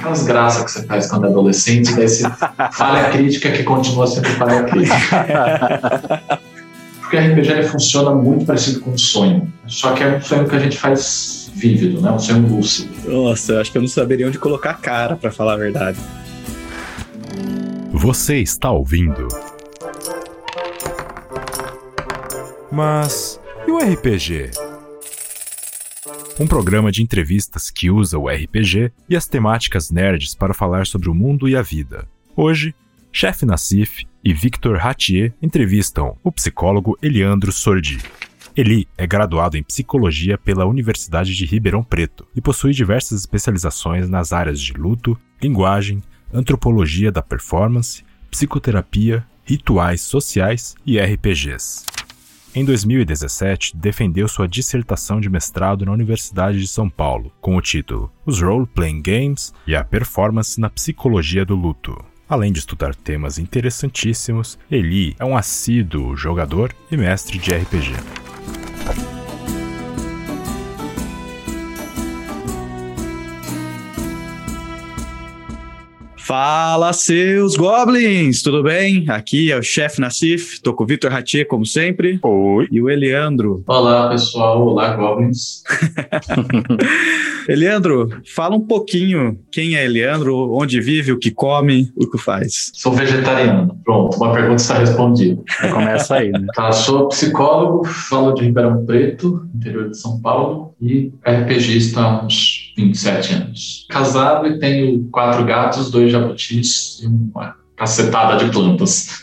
aquelas graças que você faz quando é adolescente, daí você falha crítica que continua sendo falha crítica. Porque o RPG ele funciona muito parecido com um sonho. Só que é um sonho que a gente faz vívido, né? Um sonho lúcido. Nossa, eu acho que eu não saberia onde colocar a cara, para falar a verdade. Você está ouvindo. Mas e o RPG? Um programa de entrevistas que usa o RPG e as temáticas nerds para falar sobre o mundo e a vida. Hoje, Chef Nassif e Victor Ratier entrevistam o psicólogo Eliandro Sordi. Eli é graduado em psicologia pela Universidade de Ribeirão Preto e possui diversas especializações nas áreas de luto, linguagem, antropologia da performance, psicoterapia, rituais sociais e RPGs. Em 2017, defendeu sua dissertação de mestrado na Universidade de São Paulo, com o título Os Role-Playing Games e a Performance na Psicologia do Luto. Além de estudar temas interessantíssimos, Eli é um assíduo jogador e mestre de RPG. Fala, seus goblins! Tudo bem? Aqui é o chefe Nassif, tô com o Vitor Ratier, como sempre. Oi. E o Eliandro. Olá, pessoal. Olá, goblins. Eliandro, fala um pouquinho quem é Eliandro, onde vive, o que come, o que faz. Sou vegetariano. Pronto, uma pergunta está respondida. Começa aí, né? Tá, sou psicólogo, falo de Ribeirão Preto, interior de São Paulo, e RPGista há uns 27 anos. Casado e tenho quatro gatos, dois jabutis e uma cacetada de plantas.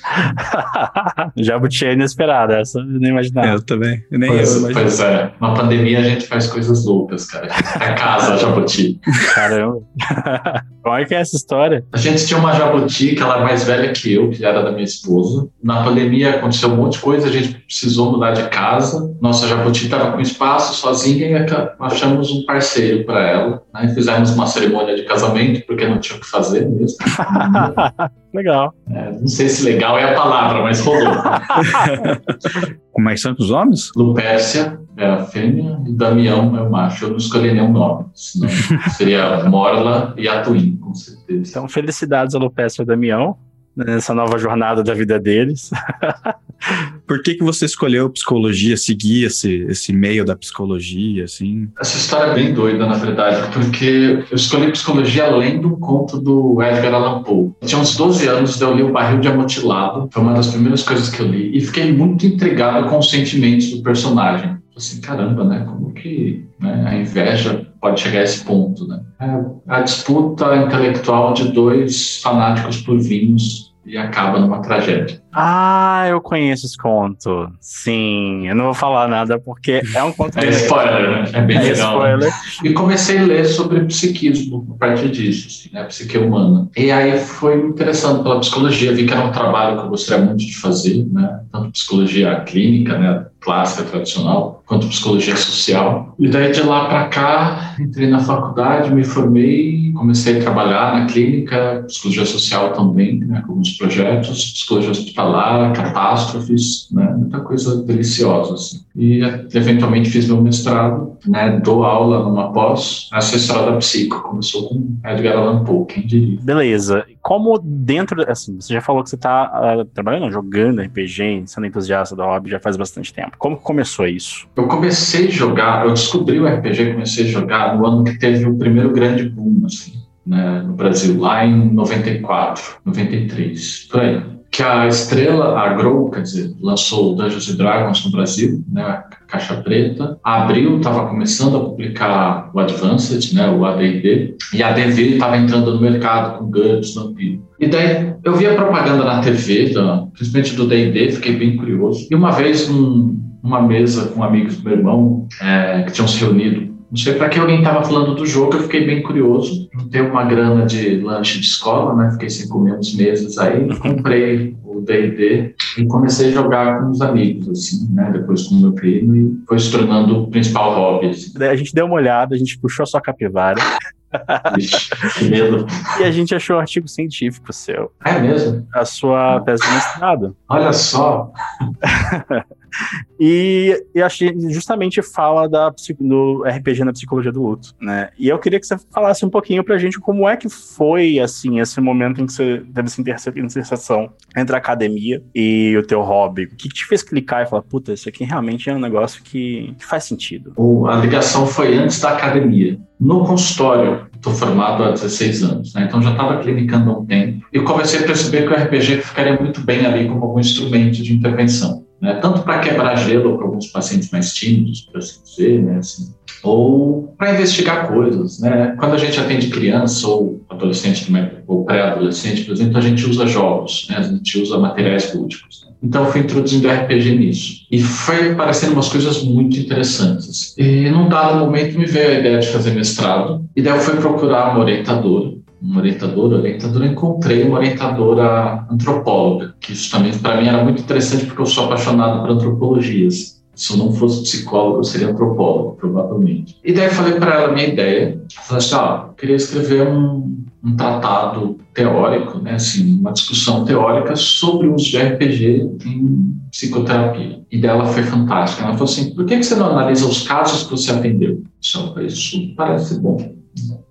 Jabuti é inesperada, essa eu nem imaginava. Eu também, nem pois, eu imaginava. Pois é, na pandemia a gente faz coisas loucas, cara. A casa jabuti. Caramba. Como é que é essa história? A gente tinha uma jabuti que ela é mais velha que eu, que era da minha esposa. Na pandemia aconteceu um monte de coisa, a gente precisou mudar de casa. Nossa jabuti estava com espaço sozinha e achamos um parceiro para ela. Né? Fizemos uma cerimônia de casamento, porque não tinha o que fazer mesmo. Legal. É, não sei se legal é a palavra, mas rolou. Como é que são os nomes? Lupércia é a fêmea e Damião é o macho. Eu não escolhi nenhum nome, senão seria Morla e Atuim, com certeza. Então, felicidades a Lupécia e Damião nessa nova jornada da vida deles. Por que, que você escolheu psicologia, seguir esse, esse meio da psicologia, assim? Essa história é bem doida, na verdade, porque eu escolhi psicologia além do conto do Edgar Allan Poe. Tinha uns 12 anos, eu li O Barril de Amotilado, foi uma das primeiras coisas que eu li, e fiquei muito intrigado com os sentimentos do personagem. Assim, caramba, né? Como que né, a inveja pode chegar a esse ponto, né? É a disputa intelectual de dois fanáticos por vinhos e acaba numa tragédia. Ah, eu conheço esse conto. Sim, eu não vou falar nada porque é um conto. É spoiler, né? É bem é legal. spoiler. E comecei a ler sobre psiquismo a partir disso, assim, né? Psique humana. E aí foi me interessando pela psicologia, vi que era um trabalho que eu gostaria muito de fazer, né? Tanto psicologia clínica, né? Clássica, tradicional, quanto psicologia social. E daí de lá para cá, entrei na faculdade, me formei, comecei a trabalhar na clínica, psicologia social também, né? Com alguns projetos, psicologia hospitalar, catástrofes, né? Muita coisa deliciosa, assim. E eventualmente fiz meu mestrado, né? Dou aula numa pós, história da psico, começou com Edgar Allan Poe, quem diria. Beleza. Como dentro, assim, você já falou que você está uh, trabalhando, jogando RPG, sendo entusiasta da hobby já faz bastante tempo. Como que começou isso? Eu comecei a jogar, eu descobri o RPG, comecei a jogar no ano que teve o primeiro grande boom, assim, né, no Brasil, lá em 94, 93, por aí. Que a estrela, a Grow, quer dizer, lançou Dungeons Dragons no Brasil, né, Caixa Preta. Abril estava começando a publicar o Advanced, né, o AD&D, e a DV estava entrando no mercado com GURPS, Vampiro. E daí eu vi a propaganda na TV, da, principalmente do D&D, fiquei bem curioso. E uma vez, num, numa mesa com amigos do meu irmão, é, que tinham se reunido não sei para que alguém estava falando do jogo, eu fiquei bem curioso. Juntei uma grana de lanche de escola, né? Fiquei sem comer uns meses aí. Comprei o D&D e comecei a jogar com os amigos, assim, né? Depois com o meu primo e foi se tornando o principal hobby. Assim. A gente deu uma olhada, a gente puxou a sua capivara. Ixi, medo. E a gente achou um artigo científico seu. É mesmo? A sua tese de mestrado. Olha só. E, e que justamente fala da, do RPG na psicologia do luto, né? E eu queria que você falasse um pouquinho pra gente como é que foi, assim, esse momento em que você teve essa interseção entre a academia e o teu hobby. O que te fez clicar e falar, puta, isso aqui realmente é um negócio que, que faz sentido? A ligação foi antes da academia. No consultório, estou formado há 16 anos, né? então já estava clinicando há um tempo, e comecei a perceber que o RPG ficaria muito bem ali como algum instrumento de intervenção né? tanto para quebrar gelo para alguns pacientes mais tímidos, por assim dizer, né? assim, ou para investigar coisas. Né? Quando a gente atende criança ou adolescente ou pré-adolescente, por exemplo, a gente usa jogos, né? a gente usa materiais lúdicos. Então, eu fui introduzindo RPG nisso. E foi aparecendo umas coisas muito interessantes. E num dado momento me veio a ideia de fazer mestrado, e daí eu fui procurar uma orientadora uma orientadora, orientadora, encontrei uma orientadora antropóloga, que isso também para mim era muito interessante porque eu sou apaixonado por antropologias. Se eu não fosse psicólogo, eu seria antropólogo, provavelmente. E daí falei para ela a minha ideia. Falei assim, ah, eu queria escrever um, um tratado teórico, né, assim, uma discussão teórica sobre o uso de RPG em psicoterapia. E dela foi fantástica. Ela falou assim, por que você não analisa os casos que você atendeu? Isso parece bom.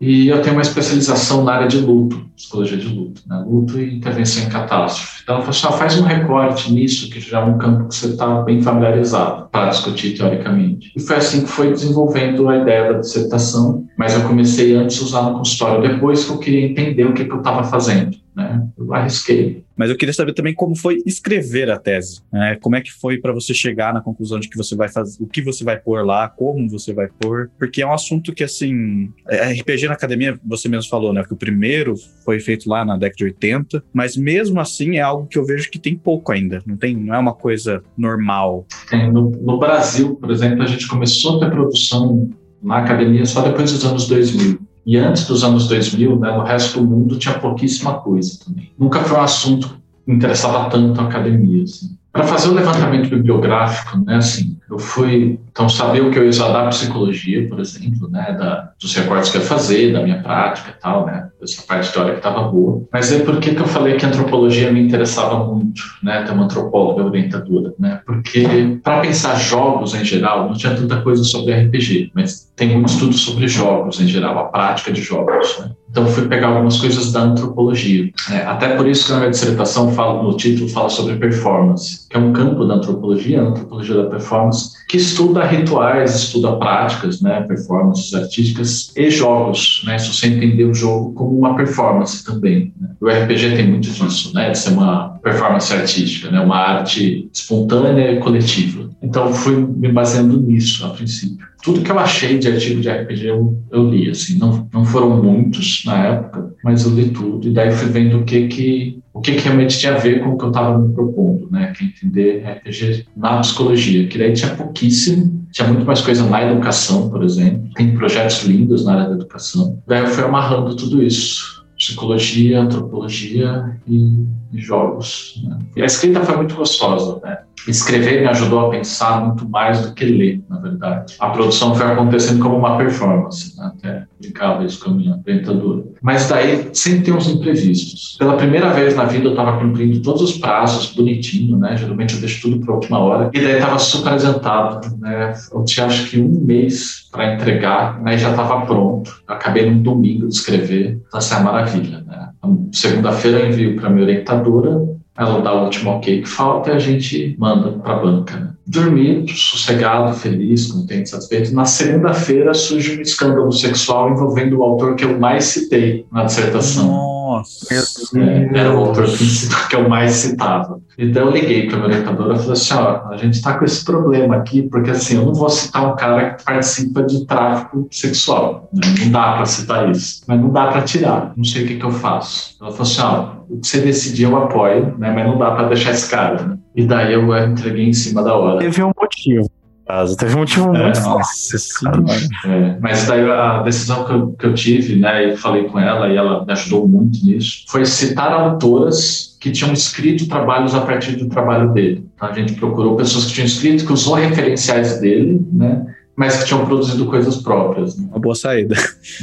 E eu tenho uma especialização na área de luto, psicologia de luto, né? luto e intervenção em catástrofe. Então, ela falou faz um recorte nisso, que já é um campo que você está bem familiarizado para discutir teoricamente. E foi assim que foi desenvolvendo a ideia da dissertação, mas eu comecei antes a usar no consultório, depois que eu queria entender o que, que eu estava fazendo. Né? Eu arrisquei. Mas eu queria saber também como foi escrever a tese. Né? Como é que foi para você chegar na conclusão de que você vai fazer, o que você vai pôr lá, como você vai pôr, porque é um assunto que assim, é, RPG na academia, você mesmo falou, né, que o primeiro foi feito lá na década de 80, mas mesmo assim é algo que eu vejo que tem pouco ainda. Não tem, não é uma coisa normal. Tem, no, no Brasil, por exemplo, a gente começou a ter produção na academia só depois dos anos 2000. E antes dos anos 2000, né, no resto do mundo tinha pouquíssima coisa também. Nunca foi um assunto que interessava tanto a academia. Assim. Para fazer o levantamento bibliográfico, né, assim, eu fui, então, saber o que eu ia usar da psicologia, por exemplo, né, da, dos recortes que eu ia fazer, da minha prática e tal, né, essa parte teórica estava boa. Mas é por que eu falei que a antropologia me interessava muito, né, ter uma antropóloga orientadora, né, porque para pensar jogos em geral, não tinha tanta coisa sobre RPG, mas tem muito estudo sobre jogos em geral, a prática de jogos, né. Então fui pegar algumas coisas da antropologia. Né? Até por isso que na minha dissertação falo, no título fala sobre performance, que é um campo da antropologia, a antropologia da performance, que estuda rituais, estuda práticas, né, performances artísticas e jogos, né, se você entender o jogo como uma performance também. Né? O RPG tem muito disso, né, de ser uma performance artística, né, uma arte espontânea e coletiva. Então fui me baseando nisso a princípio tudo que eu achei de artigo de RPG eu, eu li, assim, não, não foram muitos na época, mas eu li tudo, e daí fui vendo o que que, o que, que realmente tinha a ver com o que eu estava me propondo, né, que é entender RPG na psicologia, que daí tinha pouquíssimo, tinha muito mais coisa na educação, por exemplo, tem projetos lindos na área da educação, daí eu fui amarrando tudo isso, psicologia, antropologia e, e jogos. Né? E a escrita foi muito gostosa, né? escrever me ajudou a pensar muito mais do que ler, na verdade. A produção foi acontecendo como uma performance, né? até brincava isso com a minha orientadora. Mas daí sempre tem uns imprevistos. Pela primeira vez na vida eu estava cumprindo todos os prazos bonitinho, né? Geralmente eu deixo tudo para a última hora. E daí estava super adiantado, né? Eu tinha acho que um mês para entregar, né? E já estava pronto. Eu acabei num domingo de escrever. Então, essa é a maravilha, né? Segunda-feira eu envio para minha orientadora ela dá o último ok que falta e a gente manda para a banca. Né? Dormi, sossegado, feliz, contente, satisfeito. Na segunda-feira surge um escândalo sexual envolvendo o autor que eu mais citei na dissertação. Nossa! É, era o autor que eu mais citava. Então eu liguei para a minha orientadora e falei assim, ó, a gente está com esse problema aqui, porque assim, eu não vou citar um cara que participa de tráfico sexual. Né? Não dá para citar isso. Mas não dá para tirar. Não sei o que, que eu faço. Ela falou assim, ó, o que você decidir eu apoio, né? Mas não dá para deixar esse cara, né? E daí eu entreguei em cima da hora. Teve um motivo. Teve um motivo é, muito Nossa. É, mas daí a decisão que eu, que eu tive, né, e falei com ela, e ela me ajudou muito nisso, foi citar autoras que tinham escrito trabalhos a partir do trabalho dele. Então, a gente procurou pessoas que tinham escrito, que usou referenciais dele, né, mas que tinham produzido coisas próprias. Né? Uma boa saída.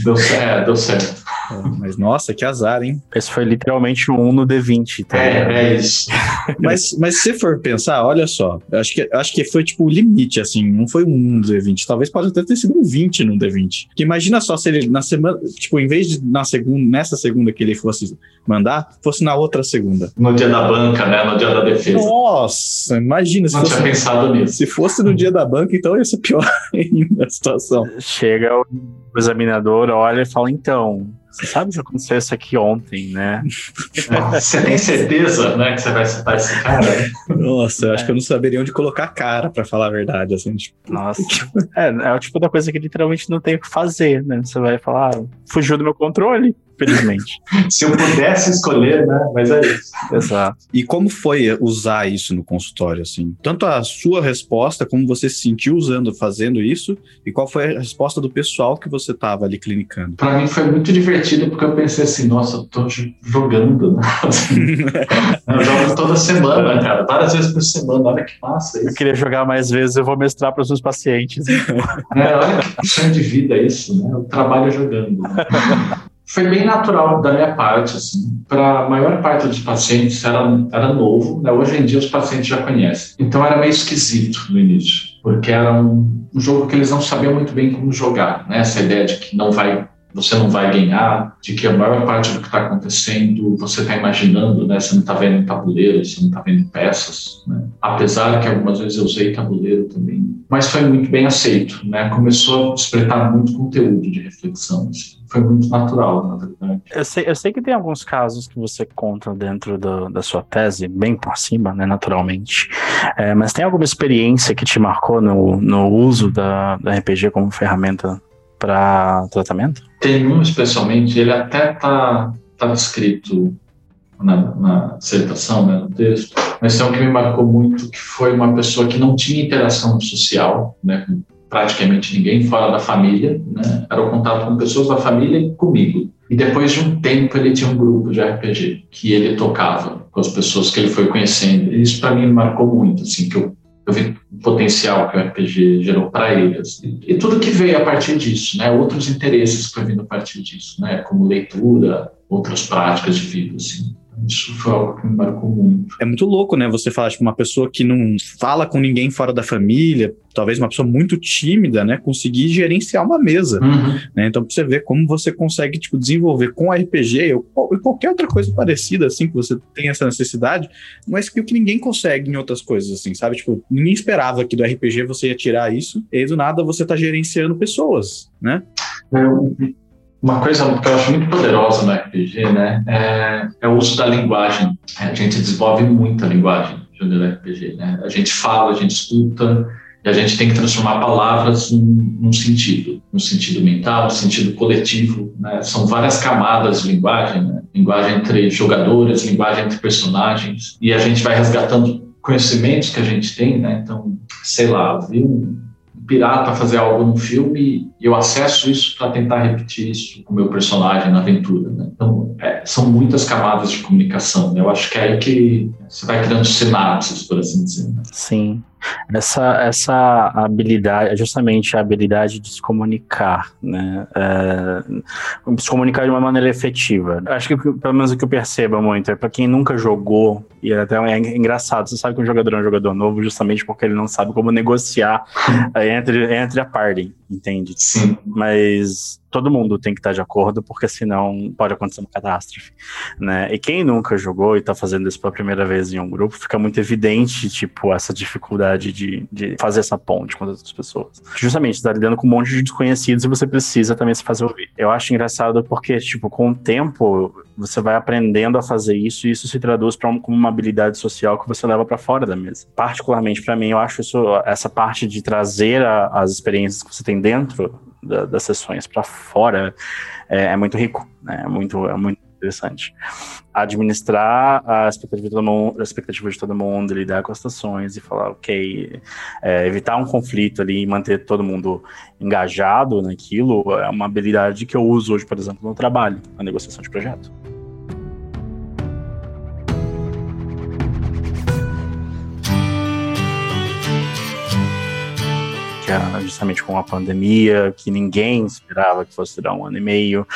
Deu, é, deu certo. É, mas nossa, que azar, hein? Esse foi literalmente um no D20. Tá? É, é isso. mas, mas se for pensar, olha só, eu acho que, acho que foi tipo o limite, assim, não foi um no D20. Talvez pode até ter sido um 20 no D20. Porque imagina só se ele na semana, tipo, em vez de na segunda, nessa segunda que ele fosse mandar, fosse na outra segunda. No dia da banca, né? No dia da defesa. Nossa, imagina se Não fosse, tinha pensado nisso. Se fosse no dia da banca, então ia ser pior ainda a situação. Chega o examinador, olha e fala, então, você sabe que aconteceu isso aqui ontem, né? Você tem certeza, né, que você vai citar esse cara? Nossa, eu acho que eu não saberia onde colocar a cara, para falar a verdade, assim. Tipo... Nossa. é, é o tipo da coisa que literalmente não tem o que fazer, né? Você vai falar, ah, fugiu do meu controle felizmente. Se eu pudesse escolher, né? Mas é isso. Exato. E como foi usar isso no consultório, assim? Tanto a sua resposta, como você se sentiu usando, fazendo isso, e qual foi a resposta do pessoal que você estava ali clinicando? Para mim foi muito divertido, porque eu pensei assim, nossa, eu tô jogando, né? eu jogo toda semana, cara, várias vezes por semana, olha que massa isso. Eu queria jogar mais vezes, eu vou mestrar para os meus pacientes. é, olha que sonho de vida isso, né? Eu trabalho jogando. Né? Foi bem natural da minha parte, assim. Para a maior parte dos pacientes era, era novo, né? Hoje em dia os pacientes já conhecem. Então era meio esquisito no início, porque era um, um jogo que eles não sabiam muito bem como jogar, né? Essa ideia de que não vai você não vai ganhar, de que a maior parte do que está acontecendo você está imaginando, né? Você não está vendo tabuleiro, você não está vendo peças, né? Apesar que algumas vezes eu usei tabuleiro também, mas foi muito bem aceito, né? Começou a despertar muito conteúdo de reflexão, assim. foi muito natural, na verdade. Eu sei, eu sei que tem alguns casos que você conta dentro do, da sua tese, bem por cima, né? Naturalmente, é, mas tem alguma experiência que te marcou no, no uso da, da RPG como ferramenta para tratamento? Tem um especialmente, ele até está tá descrito na, na dissertação, né, no texto, mas tem um que me marcou muito, que foi uma pessoa que não tinha interação social, né, com praticamente ninguém fora da família, né, era o contato com pessoas da família e comigo. E depois de um tempo ele tinha um grupo de RPG que ele tocava com as pessoas que ele foi conhecendo. E isso para mim marcou muito, assim, que eu eu vi o potencial que o RPG gerou para eles. E, e, tudo que veio a partir disso, né? Outros interesses que foi vindo a partir disso, né? Como leitura, outras práticas de vida, assim. Isso foi algo que me marcou muito. É muito louco, né? Você falar, tipo, uma pessoa que não fala com ninguém fora da família, talvez uma pessoa muito tímida, né? Conseguir gerenciar uma mesa. Uhum. Né? Então, pra você ver como você consegue, tipo, desenvolver com RPG ou, qualquer outra coisa parecida, assim, que você tem essa necessidade, mas que o que ninguém consegue em outras coisas, assim, sabe? Tipo, ninguém esperava que do RPG você ia tirar isso, e aí do nada você tá gerenciando pessoas, né? É, uma coisa que eu acho muito poderosa no RPG, né, é, é o uso da linguagem. A gente desenvolve muito a linguagem no RPG, né? A gente fala, a gente escuta, e a gente tem que transformar palavras num, num sentido, num sentido mental, num sentido coletivo. Né? São várias camadas de linguagem, né? linguagem entre jogadores, linguagem entre personagens, e a gente vai resgatando conhecimentos que a gente tem, né? Então, sei lá, viu pirata fazer algo no filme e eu acesso isso para tentar repetir isso com o meu personagem na aventura. Né? Então, é, são muitas camadas de comunicação. Né? Eu acho que é aí que você vai criando sinapses, por assim dizer. Né? Sim. Essa, essa habilidade, é justamente a habilidade de se comunicar, né? É, se comunicar de uma maneira efetiva. Acho que, pelo menos o que eu percebo muito, é para quem nunca jogou, e é até é engraçado, você sabe que um jogador é um jogador novo justamente porque ele não sabe como negociar entre, entre a party, entende? Sim. Mas todo mundo tem que estar de acordo, porque senão pode acontecer uma catástrofe, né? E quem nunca jogou e está fazendo isso pela primeira vez em um grupo, fica muito evidente, tipo, essa dificuldade de, de fazer essa ponte com as outras pessoas. Justamente, você tá lidando com um monte de desconhecidos e você precisa também se fazer ouvir. Eu acho engraçado porque, tipo, com o tempo, você vai aprendendo a fazer isso e isso se traduz para um, como uma habilidade social que você leva para fora da mesa. Particularmente para mim, eu acho isso, essa parte de trazer a, as experiências que você tem dentro da, das sessões para fora é, é, muito rico, né? é, muito, é muito interessante. Administrar a expectativa de todo mundo, a expectativa de todo mundo lidar com as situações e falar, ok, é, evitar um conflito ali e manter todo mundo engajado naquilo é uma habilidade que eu uso hoje, por exemplo, no trabalho, na negociação de projeto. justamente com a pandemia, que ninguém esperava que fosse durar um ano e meio.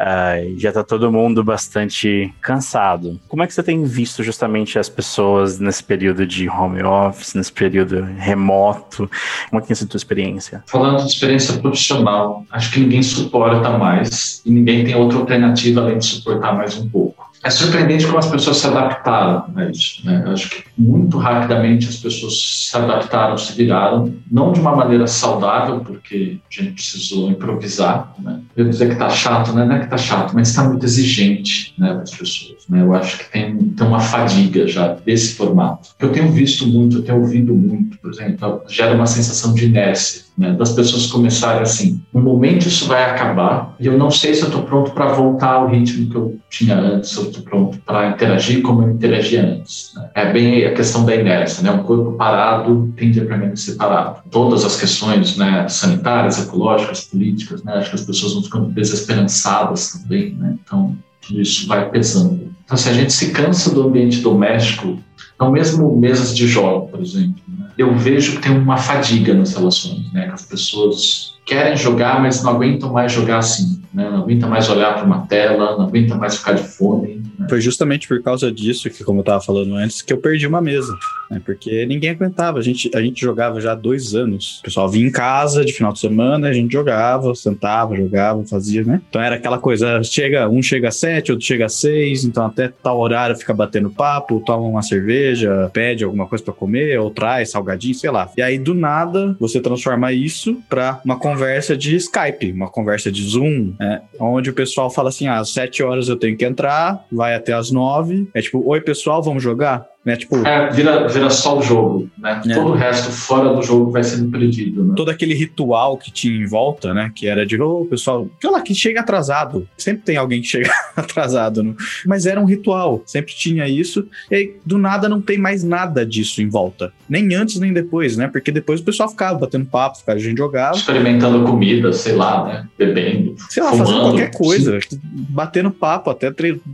Uh, já está todo mundo bastante cansado. Como é que você tem visto justamente as pessoas nesse período de home office, nesse período remoto? Como é que tem sido a tua experiência? Falando de experiência profissional, acho que ninguém suporta mais e ninguém tem outra alternativa além de suportar mais um pouco é surpreendente como as pessoas se adaptaram a isso. Né? Eu acho que muito rapidamente as pessoas se adaptaram, se viraram, não de uma maneira saudável, porque a gente precisou improvisar. Né? Eu dizer que está chato, né? não é que está chato, mas está muito exigente né, das pessoas. Né? Eu acho que tem, tem uma fadiga já desse formato. Eu tenho visto muito, eu tenho ouvido muito, por exemplo, gera uma sensação de inércia né, das pessoas começarem assim, no momento isso vai acabar e eu não sei se eu estou pronto para voltar ao ritmo que eu tinha antes, se eu estou pronto para interagir como eu interagia antes. Né? É bem a questão da inércia, né? Um corpo parado tende a permanecer parado. Todas as questões né, sanitárias, ecológicas, políticas, né? Acho que as pessoas vão ficando desesperançadas também, né? Então, tudo isso vai pesando. Então, se a gente se cansa do ambiente doméstico, então mesmo mesas de jogo, por exemplo, né? Eu vejo que tem uma fadiga nas relações, né? Que as pessoas querem jogar, mas não aguentam mais jogar assim, né? Não aguentam mais olhar para uma tela, não aguentam mais ficar de fone. Né? Foi justamente por causa disso que, como eu estava falando antes, que eu perdi uma mesa, né? Porque ninguém aguentava. A gente, a gente jogava já há dois anos. O pessoal vinha em casa de final de semana, a gente jogava, sentava, jogava, fazia, né? Então era aquela coisa, chega, um chega às sete, outro chega às seis, então até tal horário fica batendo papo, toma uma cerveja, pede alguma coisa para comer, ou traz salgadinho, sei lá. E aí, do nada, você transforma isso para uma conversa de Skype, uma conversa de Zoom, né? onde o pessoal fala assim: ah, às sete horas eu tenho que entrar, vai até às nove. É tipo, oi pessoal, vamos jogar? Né? Tipo, é, vira, vira só o jogo, né? É. Todo o resto fora do jogo vai sendo perdido, né? Todo aquele ritual que tinha em volta, né? Que era de, ô, oh, pessoal, sei lá, que chega atrasado. Sempre tem alguém que chega atrasado, né? mas era um ritual, sempre tinha isso. E aí, do nada, não tem mais nada disso em volta. Nem antes, nem depois, né? Porque depois o pessoal ficava batendo papo, ficava, a gente jogava. Experimentando comida, sei lá, né? Bebendo. Sei lá, fumando, fazendo qualquer coisa. Sim. Batendo papo até,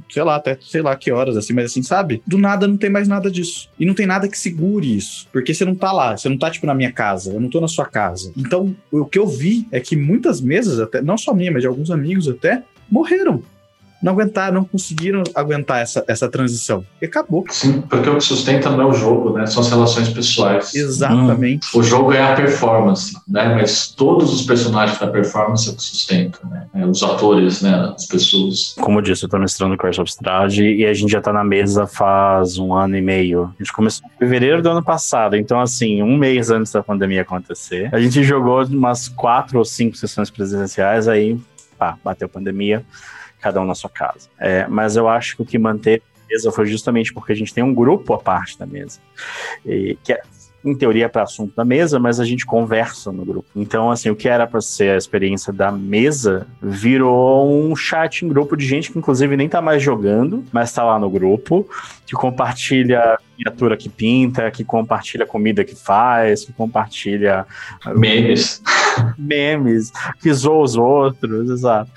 sei lá, até sei lá que horas, assim, mas assim, sabe? Do nada não tem mais nada nada disso. E não tem nada que segure isso. Porque você não tá lá, você não tá, tipo, na minha casa, eu não tô na sua casa. Então, o que eu vi é que muitas mesas, até, não só minha, mas de alguns amigos até, morreram não aguentaram, não conseguiram aguentar essa, essa transição. E acabou. Sim, porque o que sustenta não é o jogo, né? São as relações pessoais. Exatamente. Hum. O jogo é a performance, né? Mas todos os personagens da performance é o que sustentam, né? É, os atores, né? As pessoas. Como eu disse, eu tô mestrando Curse of Strahd e a gente já tá na mesa faz um ano e meio. A gente começou em fevereiro do ano passado, então assim, um mês antes da pandemia acontecer. A gente jogou umas quatro ou cinco sessões presenciais, aí, pá, bateu a pandemia cada um na sua casa. É, mas eu acho que o que manteve a mesa foi justamente porque a gente tem um grupo à parte da mesa, e, que é, em teoria, para assunto da mesa, mas a gente conversa no grupo. Então, assim, o que era para ser a experiência da mesa virou um chat em grupo de gente que, inclusive, nem tá mais jogando, mas tá lá no grupo, que compartilha miniatura que pinta, que compartilha comida que faz, que compartilha memes, memes, que zoa os outros, exato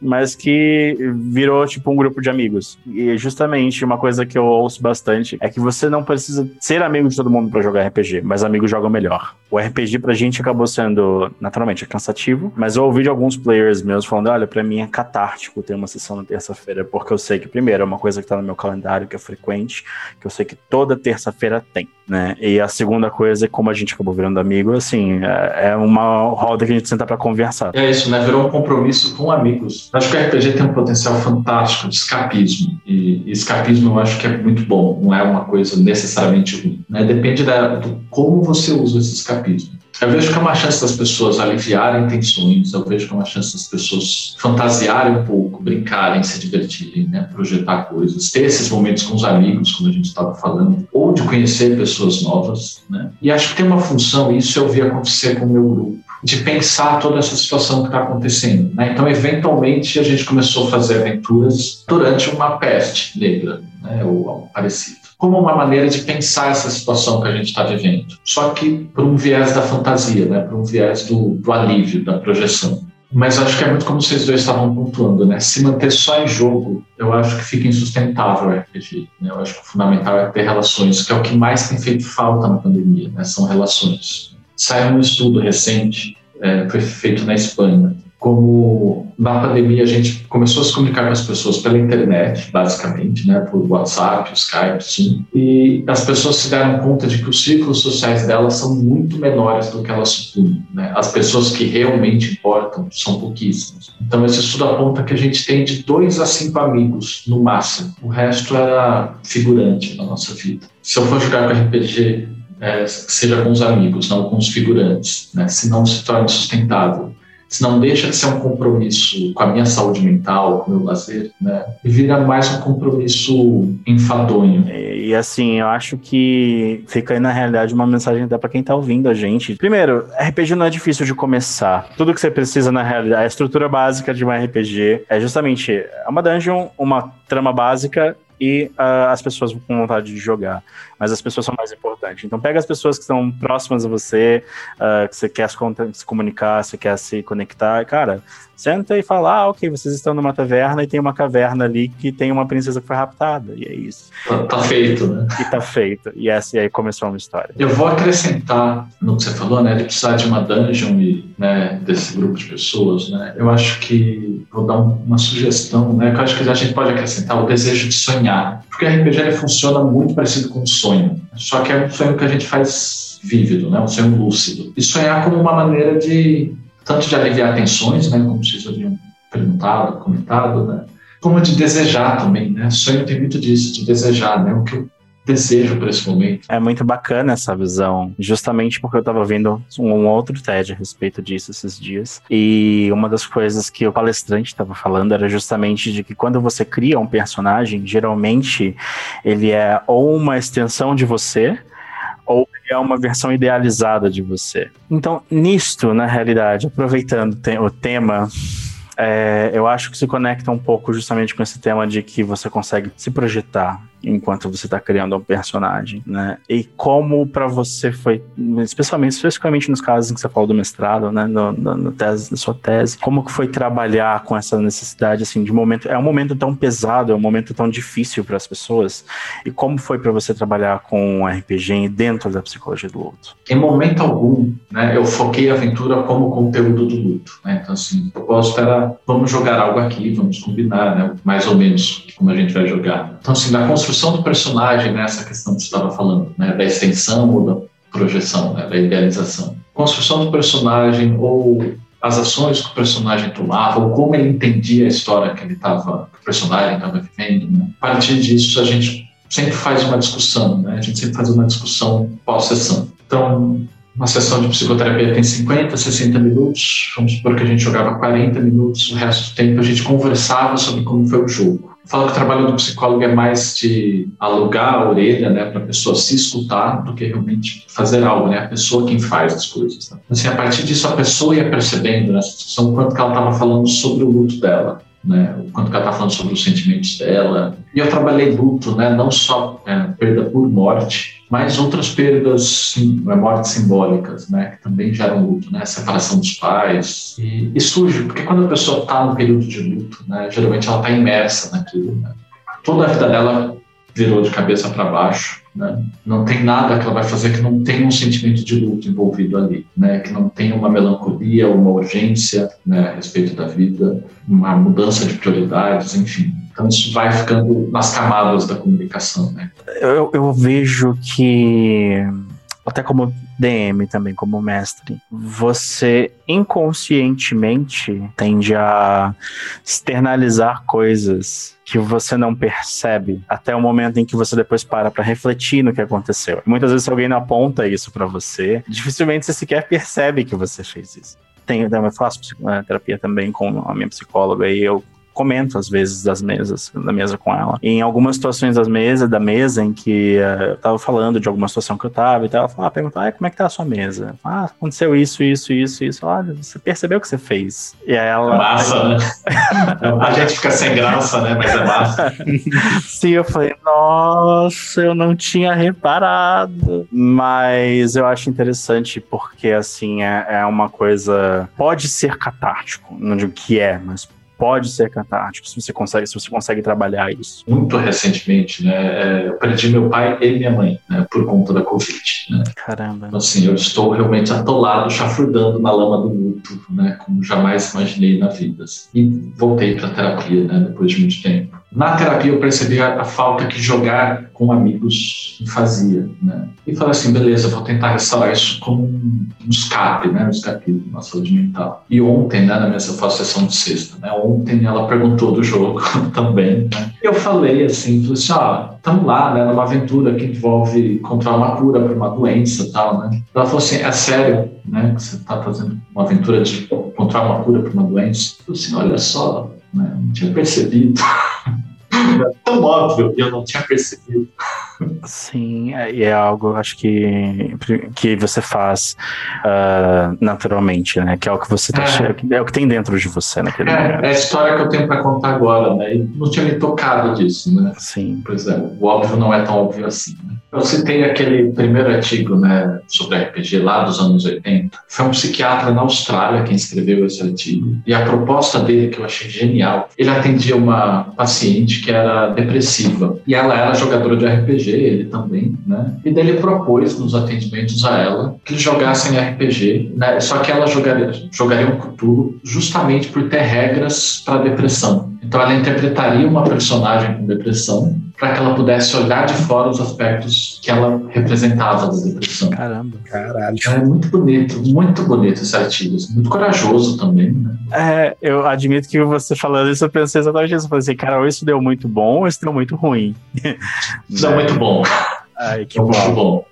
mas que virou tipo um grupo de amigos. E justamente uma coisa que eu ouço bastante é que você não precisa ser amigo de todo mundo para jogar RPG, mas amigos jogam melhor. O RPG pra gente acabou sendo, naturalmente, é cansativo, mas eu ouvi de alguns players meus falando: olha, pra mim é catártico ter uma sessão na terça-feira, porque eu sei que, primeiro, é uma coisa que tá no meu calendário, que é frequente, que eu sei que toda terça-feira tem, né? E a segunda coisa é como a gente acabou virando amigo, assim, é, é uma roda que a gente senta para conversar. É isso, né? Virou um compromisso com amigos. Acho que o RPG tem um potencial fantástico de escapismo. E, escapismo eu acho que é muito bom, não é uma coisa necessariamente ruim. Né? Depende da, do como você usa esse escapismo. Eu vejo que é uma chance das pessoas aliviarem tensões, eu vejo que é uma chance das pessoas fantasiarem um pouco, brincarem, se divertirem, né? projetar coisas, ter esses momentos com os amigos, como a gente estava falando, ou de conhecer pessoas novas. Né? E acho que tem uma função, isso eu vi acontecer com o meu grupo de pensar toda essa situação que está acontecendo. Né? Então, eventualmente, a gente começou a fazer aventuras durante uma peste negra, né? ou algo parecido, como uma maneira de pensar essa situação que a gente está vivendo, só que por um viés da fantasia, né? por um viés do, do alívio, da projeção. Mas acho que é muito como vocês dois estavam pontuando, né? Se manter só em jogo, eu acho que fica insustentável o RPG. Né? Eu acho que o fundamental é ter relações, que é o que mais tem feito falta na pandemia, né? São relações Saiu um estudo recente, é, foi feito na Espanha, como na pandemia a gente começou a se comunicar com as pessoas pela internet, basicamente, né, por WhatsApp, Skype, sim, e as pessoas se deram conta de que os círculos sociais delas são muito menores do que elas supunham. Né? As pessoas que realmente importam são pouquíssimas. Então esse estudo aponta que a gente tem de dois a cinco amigos no máximo. O resto era figurante na nossa vida. Se eu for jogar com RPG, é, seja com os amigos, não com os figurantes, né? senão se torna sustentável se não deixa de ser um compromisso com a minha saúde mental, com o meu lazer, né? E vira mais um compromisso enfadonho. E, e assim, eu acho que fica aí na realidade uma mensagem até para quem tá ouvindo a gente. Primeiro, RPG não é difícil de começar. Tudo que você precisa na realidade, a estrutura básica de um RPG é justamente uma dungeon, uma trama básica e uh, as pessoas com vontade de jogar. Mas as pessoas são mais importantes. Então pega as pessoas que estão próximas a você, uh, que você quer se, se comunicar, você quer se conectar. Cara, senta e fala, ah, ok, vocês estão numa taverna e tem uma caverna ali que tem uma princesa que foi raptada. E é isso. Tá, tá feito, né? E tá feito. E, essa, e aí começou uma história. Eu vou acrescentar no que você falou, né? De precisar de uma dungeon e né, desse grupo de pessoas, né? Eu acho que vou dar uma sugestão, né? Que eu acho que a gente pode acrescentar o desejo de sonhar. Porque RPG funciona muito parecido com um sonho. Só que é um sonho que a gente faz vívido, né? Um sonho lúcido. E sonhar como uma maneira de tanto de aliviar tensões, né, como vocês haviam perguntado, comentado, né, como de desejar também, né? Sonho tem muito disso, de desejar, né? O que eu desejo para esse momento. É muito bacana essa visão, justamente porque eu estava vendo um outro TED a respeito disso esses dias. E uma das coisas que o palestrante estava falando era justamente de que quando você cria um personagem, geralmente ele é ou uma extensão de você, ou é uma versão idealizada de você. Então, nisto, na realidade, aproveitando o tema é, eu acho que se conecta um pouco justamente com esse tema de que você consegue se projetar enquanto você está criando um personagem, né? E como para você foi, especialmente, especificamente nos casos em que você falou do mestrado, né? No, no, no tese, na sua tese, como que foi trabalhar com essa necessidade, assim, de momento, é um momento tão pesado, é um momento tão difícil para as pessoas, e como foi para você trabalhar com RPG dentro da psicologia do luto? Em momento algum, né? Eu foquei a aventura como conteúdo do luto, né? Então, assim, o propósito era, vamos jogar algo aqui, vamos combinar, né? Mais ou menos como a gente vai jogar. Então, assim, na construção construção do personagem, né, essa questão que você estava falando, né, da extensão ou da projeção, né, da idealização. Construção do personagem ou as ações que o personagem tomava ou como ele entendia a história que ele estava, o personagem estava vivendo. Né? A partir disso, a gente sempre faz uma discussão, né? A gente sempre faz uma discussão pós-sessão. Então, uma sessão de psicoterapia tem 50, 60 minutos, vamos supor que a gente jogava 40 minutos, o resto do tempo a gente conversava sobre como foi o jogo falo que o trabalho do psicólogo é mais de alugar a orelha, né, para a pessoa se escutar do que realmente fazer algo, né, a pessoa quem faz as coisas. Né? Assim, a partir disso, a pessoa ia percebendo nessa discussão quanto que ela estava falando sobre o luto dela, né, o quanto que ela está falando sobre os sentimentos dela. E eu trabalhei luto, né, não só é, perda por morte, mas outras perdas, sim, né, mortes simbólicas, né, que também geram luto, né, separação dos pais. E, e surge, porque quando a pessoa está no período de luto, né, geralmente ela está imersa naquilo. Né, toda a vida dela virou de cabeça para baixo. Né? Não tem nada que ela vai fazer que não tenha um sentimento de luto envolvido ali, né? que não tenha uma melancolia, uma urgência né, a respeito da vida, uma mudança de prioridades, enfim. Então isso vai ficando nas camadas da comunicação. Né? Eu, eu vejo que até como DM também, como mestre, você inconscientemente tende a externalizar coisas que você não percebe até o momento em que você depois para para refletir no que aconteceu. Muitas vezes alguém aponta isso para você, dificilmente você sequer percebe que você fez isso. Tenho, eu faço terapia também com a minha psicóloga e eu comento às vezes das mesas, da mesa com ela. Em algumas situações das mesas, da mesa em que uh, eu tava falando de alguma situação que eu tava e tal, ela falava, ah, perguntava, ah, como é que tá a sua mesa? Ah, aconteceu isso, isso, isso, isso. Olha, você percebeu o que você fez? E aí ela... É massa, né? a gente fica sem graça, né? Mas é massa. Sim, eu falei, nossa, eu não tinha reparado. Mas eu acho interessante porque, assim, é, é uma coisa... Pode ser catártico, não digo que é, mas pode ser catártico, se você consegue, se você consegue trabalhar isso. Muito recentemente, né? É, eu perdi meu pai e minha mãe, né? Por conta da Covid, né? Caramba. Então, assim, eu estou realmente atolado, chafurdando na lama do luto, né? Como jamais imaginei na vida. Assim. E voltei para terapia, né? Depois de muito tempo. Na terapia eu percebi a, a, falta que jogar com amigos fazia, né? E falei assim, beleza, vou tentar restaurar isso como um, um escape, né? Um escape na saúde mental. E ontem, né, na minha eu faço sessão de sexta, né? Ontem ela perguntou do jogo também, né? Eu falei assim, falei assim, ó, estamos lá, né, numa aventura que envolve encontrar uma cura para uma doença e tal, né? Ela falou assim, é sério, né, que você está fazendo uma aventura de encontrar uma cura para uma doença? Eu falei assim, olha só, né, não tinha percebido. Tão óbvio e eu não tinha percebido. Sim, é, e é algo, acho que, que você faz uh, naturalmente, né? Que é o que você tá, é. é o que tem dentro de você naquele é, momento. É a história que eu tenho para contar agora, né? E não tinha me tocado disso, né? Sim. Pois é, o óbvio não é tão óbvio assim, né? Eu citei aquele primeiro artigo né, sobre RPG lá dos anos 80. Foi um psiquiatra na Austrália quem escreveu esse artigo. E a proposta dele, que eu achei genial, ele atendia uma paciente que era depressiva. E ela era jogadora de RPG, ele também, né? E daí ele propôs nos atendimentos a ela que jogassem RPG, né? Só que ela jogaria, jogaria um Cthulhu justamente por ter regras para depressão. Então ela interpretaria uma personagem com depressão para que ela pudesse olhar de fora os aspectos que ela representava da depressão. Caramba, caralho. É muito bonito, muito bonito esse artigo, assim, muito corajoso também, né? É, eu admito que você falando isso, eu pensei exatamente isso. Eu falei assim, cara, ou isso deu muito bom, ou isso deu muito ruim. Deu muito bom. Ai, que deu bom. Muito bom.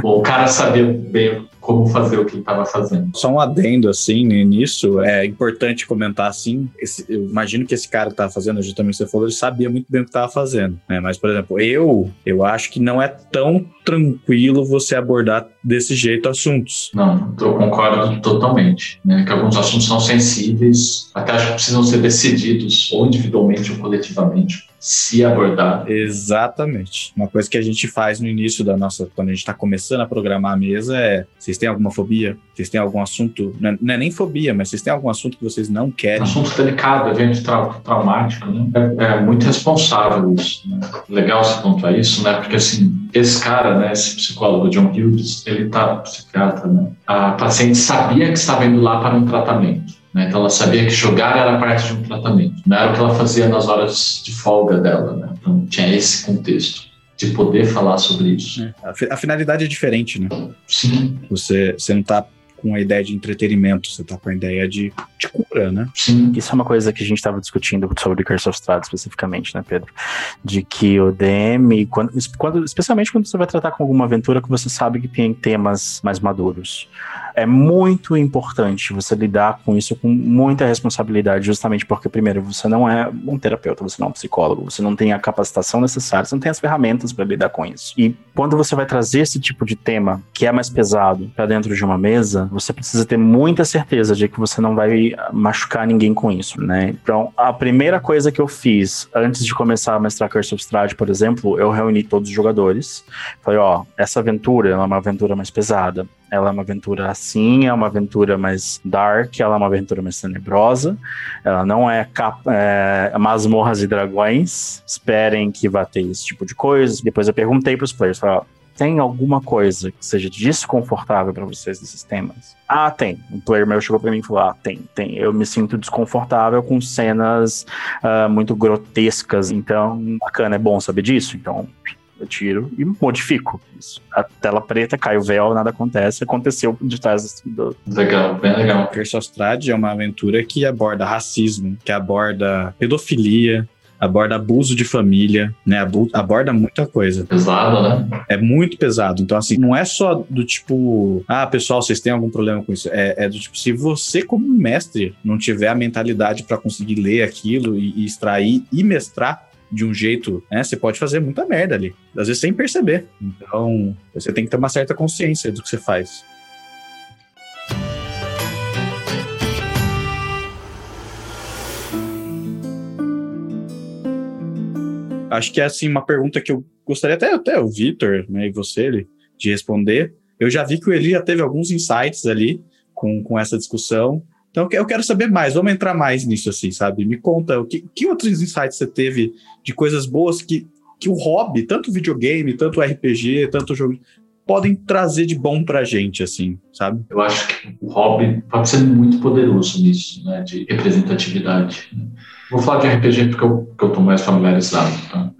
bom. O cara sabia bem como fazer o que estava fazendo. Só um adendo assim né, nisso, é importante comentar assim. Esse, eu imagino que esse cara que estava fazendo, justamente você falou, ele sabia muito bem o que estava fazendo. Né? Mas, por exemplo, eu, eu acho que não é tão tranquilo você abordar desse jeito assuntos. Não, eu concordo totalmente. Né? Que alguns assuntos são sensíveis, até acho que precisam ser decididos ou individualmente ou coletivamente se abordar. Exatamente. Uma coisa que a gente faz no início da nossa, quando a gente está começando a programar a mesa é: vocês têm alguma fobia? Vocês têm algum assunto? Não é, não é nem fobia, mas vocês têm algum assunto que vocês não querem? Assunto delicado, evento trau traumático, né? É, é, muito responsável isso. Né? Legal você pontuar isso, né? Porque assim, esse cara, né, esse psicólogo John Hughes, ele tá psiquiatra, né? A paciente sabia que estava indo lá para um tratamento. Né? Então ela sabia que jogar era parte de um tratamento, não era o que ela fazia nas horas de folga dela. Né? Então tinha esse contexto de poder falar sobre isso. É, a finalidade é diferente, né? Sim. Você, você não está com a ideia de entretenimento, você está com a ideia de, de cura, né? Sim. Isso é uma coisa que a gente estava discutindo sobre Curse of Strahd especificamente, né, Pedro? De que o DM, quando, quando, especialmente quando você vai tratar com alguma aventura que você sabe que tem temas mais maduros, é muito importante você lidar com isso com muita responsabilidade, justamente porque, primeiro, você não é um terapeuta, você não é um psicólogo, você não tem a capacitação necessária, você não tem as ferramentas para lidar com isso. E quando você vai trazer esse tipo de tema, que é mais pesado, para dentro de uma mesa, você precisa ter muita certeza de que você não vai machucar ninguém com isso, né? Então, a primeira coisa que eu fiz antes de começar a mestrar Curse of por exemplo, eu reuni todos os jogadores. Falei, ó, essa aventura é uma aventura mais pesada ela é uma aventura assim, é uma aventura mais dark, ela é uma aventura mais tenebrosa. Ela não é, é masmorras e dragões. Esperem que vá ter esse tipo de coisa. Depois eu perguntei para os players, falei, ó, tem alguma coisa que seja desconfortável para vocês desses temas? Ah, tem. Um player meu chegou para mim e falou: Ah, tem, tem. Eu me sinto desconfortável com cenas uh, muito grotescas, então bacana, é bom saber disso. Então, eu tiro e modifico. Isso. A tela preta, cai o véu, nada acontece. Aconteceu de trás do. Legal, bem legal. Curse of é uma aventura que aborda racismo, que aborda pedofilia, aborda abuso de família, né? Aborda muita coisa. Pesado, né? É muito pesado. Então, assim, não é só do tipo, ah, pessoal, vocês têm algum problema com isso. É, é do tipo, se você, como mestre, não tiver a mentalidade para conseguir ler aquilo e, e extrair e mestrar de um jeito, né? Você pode fazer muita merda ali, às vezes sem perceber. Então, você tem que ter uma certa consciência do que você faz. Acho que é assim uma pergunta que eu gostaria até até o Vitor, né, e você ele, de responder. Eu já vi que o Eli já teve alguns insights ali com, com essa discussão Então eu quero saber mais, vamos entrar mais nisso assim, sabe? Me conta, o que, que outros insights você teve de coisas boas que, que o hobby, tanto videogame, tanto RPG, tanto jogo, podem trazer de bom pra gente, assim, sabe? Eu acho que o hobby pode ser muito poderoso nisso, né, de representatividade. Né? Vou falar de RPG porque eu, porque eu tô mais familiarizado, tá?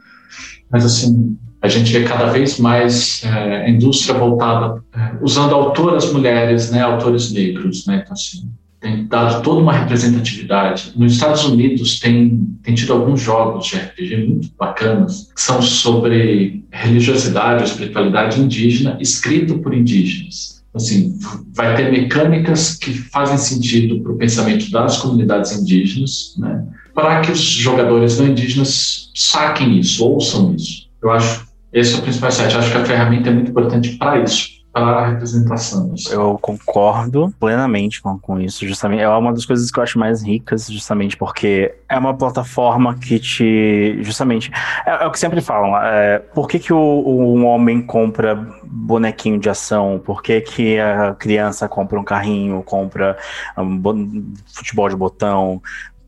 Mas, assim, a gente vê cada vez mais é, indústria voltada, é, usando autoras mulheres, né, autores negros, né, então, assim, tem dado toda uma representatividade. Nos Estados Unidos tem, tem tido alguns jogos de RPG muito bacanas, que são sobre religiosidade, espiritualidade indígena, escrito por indígenas. Assim, vai ter mecânicas que fazem sentido para o pensamento das comunidades indígenas, né, para que os jogadores não indígenas saquem isso, ouçam isso. Eu acho esse é o principal site. Acho que a ferramenta é muito importante para isso para a representação. Eu concordo plenamente com, com isso, justamente. É uma das coisas que eu acho mais ricas, justamente porque é uma plataforma que te. Justamente. É, é o que sempre falam. É, por que, que o, um homem compra bonequinho de ação? Por que, que a criança compra um carrinho, compra um futebol de botão?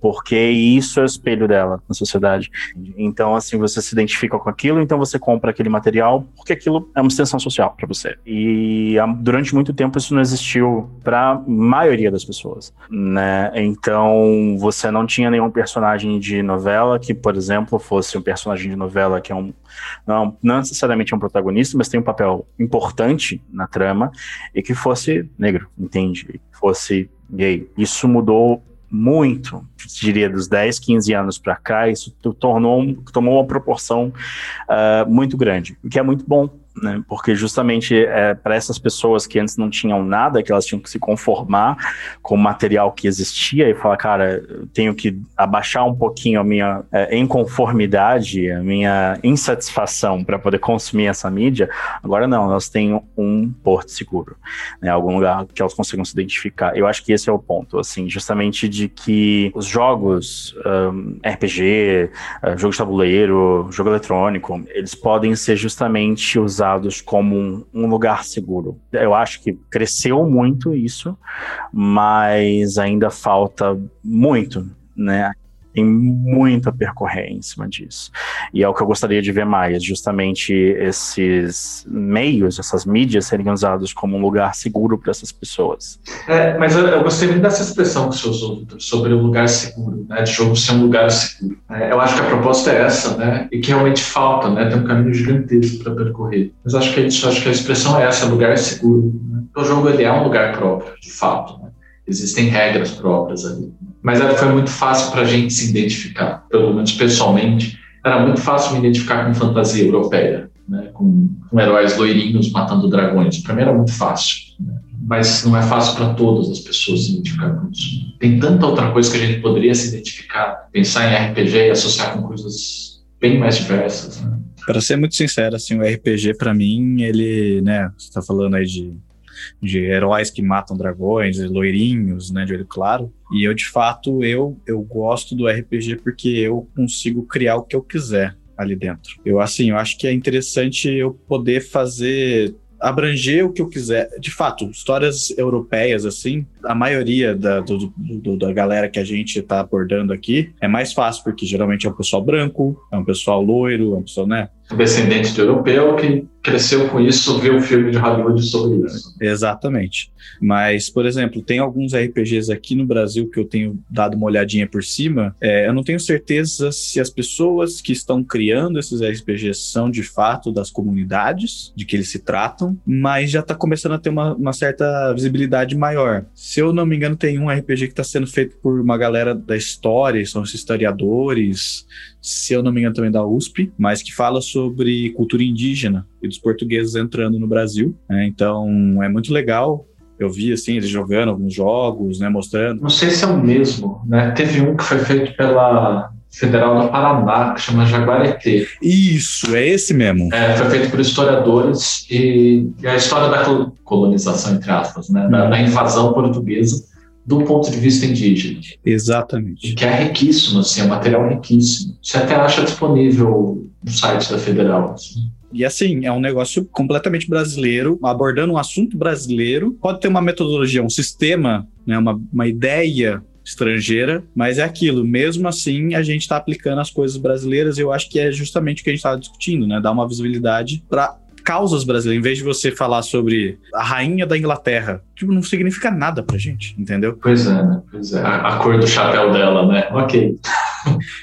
Porque isso é o espelho dela na sociedade. Então, assim, você se identifica com aquilo, então você compra aquele material, porque aquilo é uma extensão social para você. E durante muito tempo isso não existiu para maioria das pessoas, né? Então, você não tinha nenhum personagem de novela que, por exemplo, fosse um personagem de novela que é um não, não necessariamente é um protagonista, mas tem um papel importante na trama e que fosse negro, entende? Que fosse gay. Isso mudou muito, diria dos 10, 15 anos para cá, isso tornou, tomou uma proporção uh, muito grande, o que é muito bom né? Porque justamente é, para essas pessoas que antes não tinham nada, que elas tinham que se conformar com o material que existia e falar, cara, eu tenho que abaixar um pouquinho a minha é, inconformidade, a minha insatisfação para poder consumir essa mídia. Agora não, elas têm um porto seguro, né? Algum lugar que elas consigam se identificar. Eu acho que esse é o ponto, assim, justamente de que os jogos um, RPG, uh, jogo de tabuleiro, jogo eletrônico, eles podem ser justamente usados usados como um, um, lugar seguro. Eu acho que cresceu muito isso, mas ainda falta muito, né? Tem muito a percorrer em cima disso. E é o que eu gostaria de ver mais, justamente esses meios, essas mídias serem usados como um lugar seguro para essas pessoas. É, mas eu, eu, gostei muito dessa expressão que senhor usou, sobre o lugar seguro, né, de jogo ser um lugar seguro. É, eu acho que a proposta é essa, né, e que realmente falta, né, tem um caminho gigantesco para percorrer. Mas acho que é acho que a expressão é essa, lugar seguro. Né? O jogo ele é um lugar próprio, de fato. Né? Existem regras próprias ali mas foi muito fácil para a gente se identificar, pelo menos pessoalmente. Era muito fácil me identificar com fantasia europeia, né, com, com heróis loirinhos matando dragões. Para mim era muito fácil, né, mas não é fácil para todas as pessoas se identificar com isso. Tem tanta outra coisa que a gente poderia se identificar, pensar em RPG e associar com coisas bem mais diversas. Né. Para ser muito sincero, assim, o RPG para mim, ele, né, você está falando aí de de heróis que matam dragões, loirinhos, né, de olho claro. E eu, de fato, eu, eu gosto do RPG porque eu consigo criar o que eu quiser ali dentro. Eu, assim, eu acho que é interessante eu poder fazer abranger o que eu quiser. De fato, histórias europeias, assim, a maioria da, do, do, da galera que a gente está abordando aqui é mais fácil, porque geralmente é um pessoal branco, é um pessoal loiro, é um pessoal, né? Descendente de europeu que cresceu com isso, viu o filme de Hollywood sobre isso. Exatamente. Mas, por exemplo, tem alguns RPGs aqui no Brasil que eu tenho dado uma olhadinha por cima. É, eu não tenho certeza se as pessoas que estão criando esses RPGs são de fato das comunidades de que eles se tratam, mas já está começando a ter uma, uma certa visibilidade maior. Se eu não me engano, tem um RPG que está sendo feito por uma galera da história, são os historiadores, se eu não me engano, também da USP, mas que fala sobre cultura indígena e dos portugueses entrando no Brasil. Né? Então, é muito legal eu vi assim eles jogando alguns jogos, né, mostrando. Não sei se é o mesmo, né? Teve um que foi feito pela Federal do Paraná, que chama Jaguareté. Isso, é esse mesmo. É, foi feito por historiadores e, e a história da colonização, entre aspas, né, da, da, invasão portuguesa do ponto de vista indígena. Exatamente. Que é riquíssimo, assim, é um material riquíssimo. Você até acha disponível no site da Federal. Assim. E assim, é um negócio completamente brasileiro, abordando um assunto brasileiro. Pode ter uma metodologia, um sistema, né, uma, uma ideia estrangeira, mas é aquilo, mesmo assim a gente está aplicando as coisas brasileiras e eu acho que é justamente o que a gente estava discutindo, né? Dar uma visibilidade para causas brasileiras, em vez de você falar sobre a rainha da Inglaterra, tipo, não significa nada pra gente, entendeu? Pois é, né? Pois é. A, a cor do chapéu dela, né? Ok.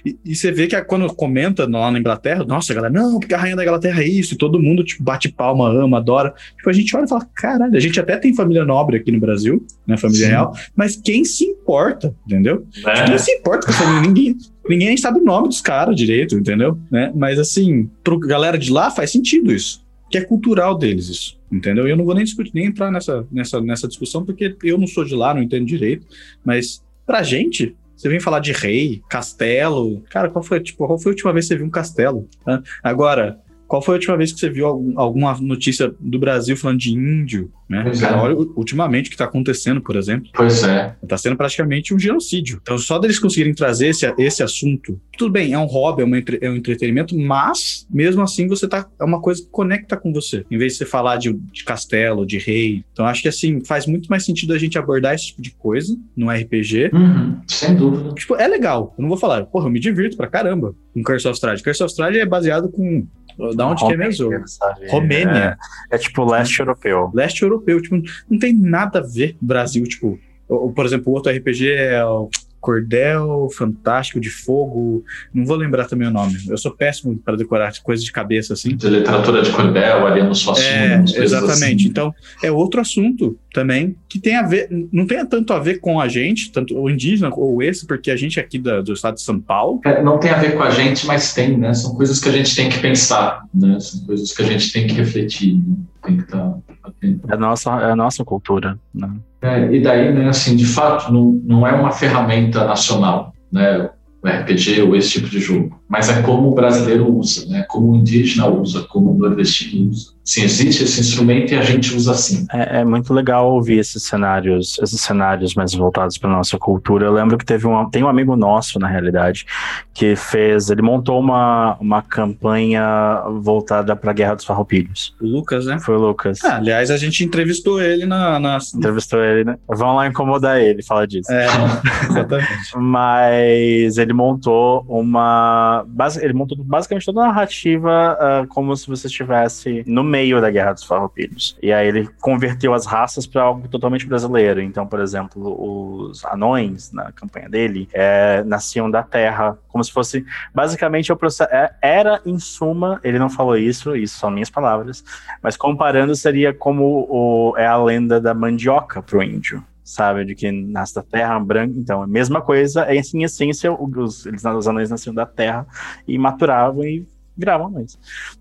E, e, você vê que quando comenta lá na Inglaterra, nossa, galera, não, porque a rainha da Inglaterra é isso, e todo mundo, tipo, bate palma, ama, adora. Tipo, a gente olha e fala, caralho, a gente até tem família nobre aqui no Brasil, né, família Sim. real, mas quem se importa, entendeu? É. Tipo, quem se importa com a família? Ninguém, ninguém sabe o nome dos caras direito, entendeu? Né? Mas assim, pro galera de lá faz sentido isso que é cultural deles isso, entendeu? Eu não vou nem discutir, nem entrar nessa, nessa, nessa discussão, porque eu não sou de lá, não entendo direito, mas pra gente, você vem falar de rei, castelo, cara, qual foi, tipo, qual foi a última vez que você viu um castelo? Né? Agora, qual foi a última vez que você viu algum, alguma notícia do Brasil falando de índio? Né? Cara, é. olha ultimamente o que está acontecendo, por exemplo. Pois é. Está sendo praticamente um genocídio. Então, só deles conseguirem trazer esse, esse assunto, tudo bem, é um hobby, é, uma, é um entretenimento, mas mesmo assim você tá. É uma coisa que conecta com você. Em vez de você falar de, de castelo, de rei. Então, acho que assim, faz muito mais sentido a gente abordar esse tipo de coisa no RPG. Uhum, sem dúvida. Tipo, é legal. Eu não vou falar, porra, eu me divirto pra caramba com Curse of Strahd. Curse of Strahd é baseado com da onde Romênia, que é mesmo? Sabe? Romênia. É, é, tipo leste europeu. Leste europeu. Tipo, não tem nada a ver com o Brasil. Tipo, por exemplo, o outro RPG é o Cordel Fantástico de Fogo. Não vou lembrar também o nome. Eu sou péssimo para decorar coisas de cabeça assim. De literatura de Cordel, Ariano Suassuna. É, exatamente. Assim. Então, é outro assunto também que tem a ver, não tem tanto a ver com a gente, tanto o indígena ou esse, porque a gente aqui da, do estado de São Paulo. É, não tem a ver com a gente, mas tem, né? São coisas que a gente tem que pensar, né? São coisas que a gente tem que refletir, né? tem que estar tá atento. É a nossa, é a nossa cultura, né? É, e daí, né, assim, de fato, não, não é uma ferramenta nacional, né? o RPG ou esse tipo de jogo, mas é como o brasileiro usa, né? como o indígena usa, como o nordestino usa. Sim, existe esse instrumento e a gente usa assim. É, é muito legal ouvir esses cenários, esses cenários mais voltados para nossa cultura. Eu lembro que teve um, tem um amigo nosso, na realidade, que fez, ele montou uma, uma campanha voltada para a Guerra dos Farroupilhos. O Lucas, né? Foi o Lucas. Ah, aliás, a gente entrevistou ele na, na... Entrevistou ele, né? Vamos lá incomodar ele, fala disso. É, exatamente. Mas ele montou uma, ele montou basicamente toda a narrativa uh, como se você estivesse no meio da Guerra dos Farroupilhos. E aí ele converteu as raças para algo totalmente brasileiro. Então, por exemplo, os anões, na campanha dele, é, nasciam da terra, como se fosse. Basicamente, o processo. É, era, em suma, ele não falou isso, isso são minhas palavras, mas comparando, seria como o, é a lenda da mandioca para o índio sabe? De que nasce da terra branca. Então, a mesma coisa, é em essência, os, eles, os anões nasciam da terra e maturavam e viravam anões.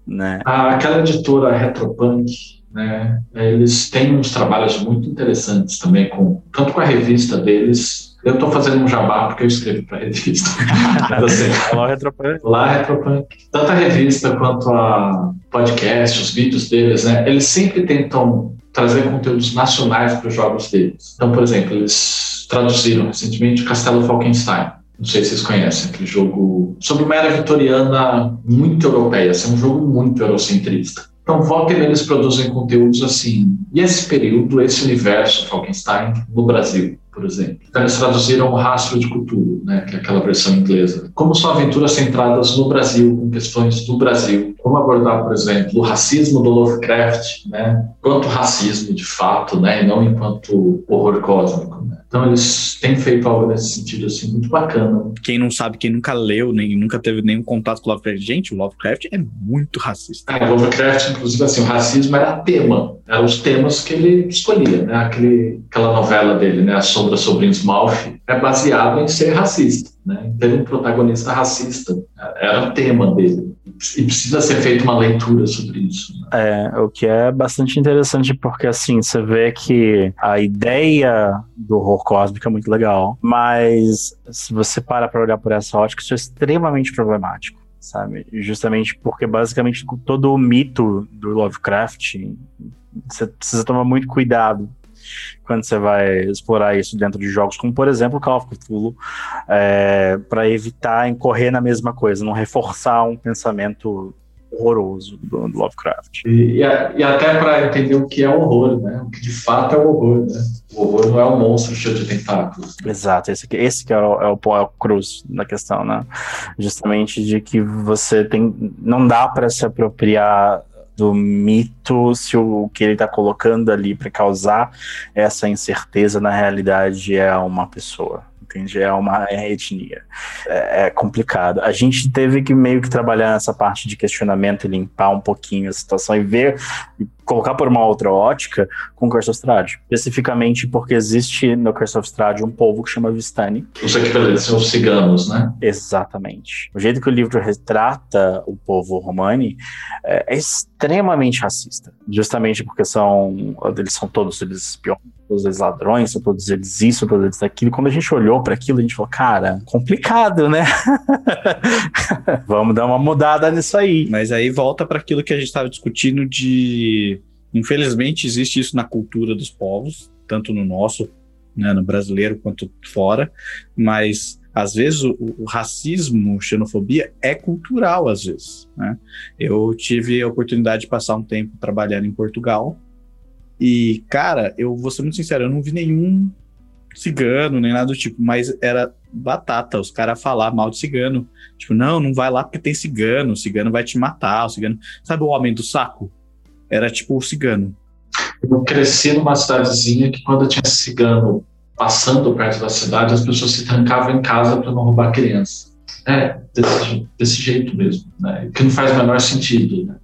Né? Aquela editora Retropunk, né? Eles têm uns trabalhos muito interessantes também, com, tanto com a revista deles. Eu estou fazendo um jabá porque eu escrevo para a revista. assim, lá Retropunk. Lá Retropunk. Tanto a revista quanto a podcast, os vídeos deles, né? Eles sempre tentam trazer conteúdos nacionais para os jogos deles. Então, por exemplo, eles traduziram recentemente Castelo Falkenstein. Não sei se vocês conhecem aquele jogo sobre uma era vitoriana muito europeia, assim, um jogo muito eurocentrista. Então, volta eles produzem conteúdos assim. E esse período, esse universo Falkenstein no Brasil, por exemplo. Então, eles traduziram o Rastro de Cultura, né, que é aquela versão inglesa. Como são aventuras centradas no Brasil, com questões do Brasil. Como abordar, por exemplo, o racismo do Lovecraft, né, quanto racismo de fato, né, e não enquanto horror cósmico. Né. Então eles têm feito algo nesse sentido assim muito bacana. Quem não sabe, quem nunca leu, nem nunca teve nenhum contato com o Lovecraft, gente, o Lovecraft é muito racista. É, o Lovecraft, inclusive, assim, o racismo era tema, eram os temas que ele escolhia, né? Aquele, aquela novela dele, né, A Sombra sobre Innsmouth, é baseado em ser racista, né? Ter um protagonista racista, era o tema dele e precisa ser feita uma leitura sobre isso. Né? É, o que é bastante interessante porque assim, você vê que a ideia do horror cósmico é muito legal, mas se você para para olhar por essa ótica, isso é extremamente problemático. Sabe? Justamente porque basicamente todo o mito do Lovecraft você precisa tomar muito cuidado quando você vai explorar isso dentro de jogos como, por exemplo, Call of Cthulhu, é, para evitar incorrer na mesma coisa, não reforçar um pensamento horroroso do, do Lovecraft. E, e, a, e até para entender o que é horror, né? O que de fato é horror, né? O horror não é um monstro cheio de tentáculos. Exato, esse, esse que é o, é o, é o cruz da questão, né? Justamente de que você tem. Não dá para se apropriar do mito se o que ele está colocando ali para causar essa incerteza na realidade é uma pessoa entende? É uma é etnia. É, é, complicado. A gente teve que meio que trabalhar nessa parte de questionamento e limpar um pouquinho a situação e ver, colocar por uma outra ótica com o Curse of Strahd. Especificamente porque existe no Curse of Strahd um povo que chama Vistani. Os equivalentes são os ciganos, né? Exatamente. O jeito que o livro retrata o povo romani é, é extremamente racista. Justamente porque são, eles são todos eles espiões todos eles ladrões, são todos eles isso, todos eles aquilo. Quando a gente olhou para aquilo, a gente falou, cara, complicado, né? Vamos dar uma mudada nisso aí. Mas aí volta para aquilo que a gente estava discutindo de, infelizmente, existe isso na cultura dos povos, tanto no nosso, né, no brasileiro quanto fora, mas às vezes o, o, racismo, xenofobia é cultural às vezes. Né? Eu tive a oportunidade de passar um tempo trabalhando em Portugal e, cara, eu vou ser muito sincero, eu não vi nenhum cigano, nem nada do tipo, mas era batata, os caras falar mal de cigano. Tipo, não, não vai lá porque tem cigano, o cigano vai te matar, o cigano. Sabe o homem do saco? Era tipo o cigano. Eu cresci numa cidadezinha que quando tinha cigano passando perto da cidade, as pessoas se trancavam em casa para não roubar criança. É, desse, desse jeito mesmo, né? Que não faz o menor sentido, né?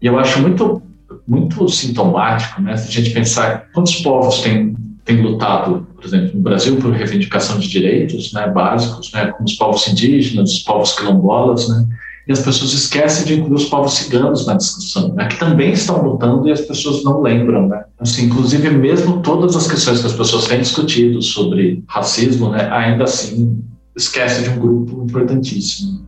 E eu acho muito muito sintomático, né? Se a gente pensar quantos povos têm, têm lutado, por exemplo, no Brasil por reivindicação de direitos né, básicos, né, como os povos indígenas, os povos quilombolas, né? E as pessoas esquecem de incluir os povos ciganos na discussão, né, que também estão lutando e as pessoas não lembram, né? Assim, inclusive, mesmo todas as questões que as pessoas têm discutido sobre racismo, né, ainda assim esquece de um grupo importantíssimo.